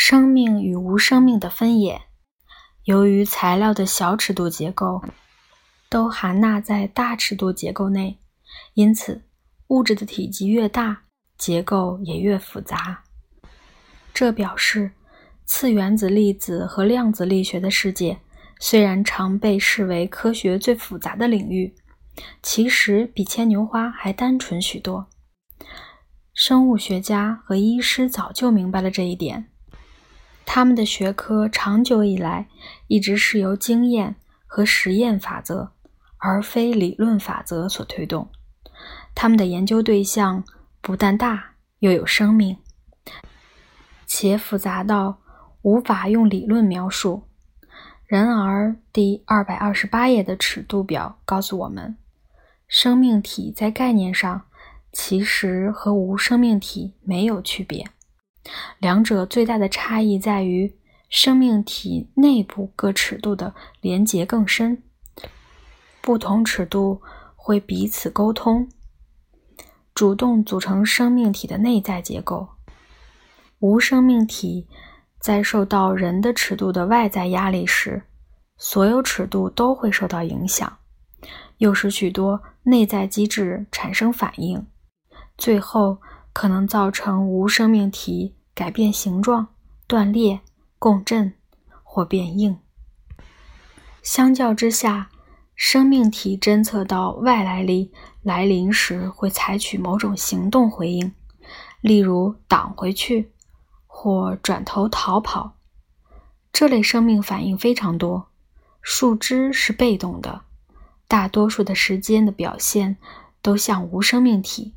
生命与无生命的分野，由于材料的小尺度结构都含纳在大尺度结构内，因此物质的体积越大，结构也越复杂。这表示，次原子粒子和量子力学的世界虽然常被视为科学最复杂的领域，其实比牵牛花还单纯许多。生物学家和医师早就明白了这一点。他们的学科长久以来一直是由经验和实验法则，而非理论法则所推动。他们的研究对象不但大，又有生命，且复杂到无法用理论描述。然而，第二百二十八页的尺度表告诉我们，生命体在概念上其实和无生命体没有区别。两者最大的差异在于，生命体内部各尺度的连结更深，不同尺度会彼此沟通，主动组成生命体的内在结构。无生命体在受到人的尺度的外在压力时，所有尺度都会受到影响，又使许多内在机制产生反应，最后可能造成无生命体。改变形状、断裂、共振或变硬。相较之下，生命体侦测到外来力来临时，会采取某种行动回应，例如挡回去或转头逃跑。这类生命反应非常多。树枝是被动的，大多数的时间的表现都像无生命体。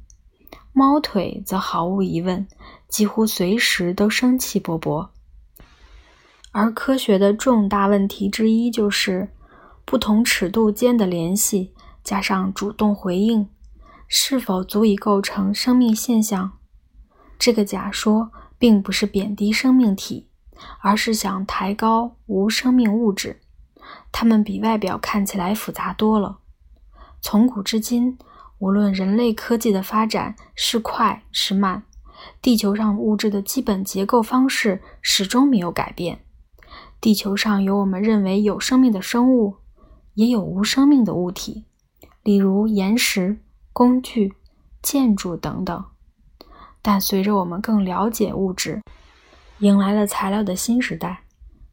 猫腿则毫无疑问。几乎随时都生气勃勃，而科学的重大问题之一就是不同尺度间的联系加上主动回应是否足以构成生命现象。这个假说并不是贬低生命体，而是想抬高无生命物质，它们比外表看起来复杂多了。从古至今，无论人类科技的发展是快是慢。地球上物质的基本结构方式始终没有改变。地球上有我们认为有生命的生物，也有无生命的物体，例如岩石、工具、建筑等等。但随着我们更了解物质，迎来了材料的新时代，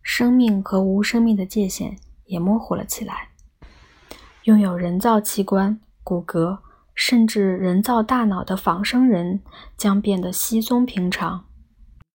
生命和无生命的界限也模糊了起来。拥有人造器官、骨骼。甚至人造大脑的仿生人将变得稀松平常。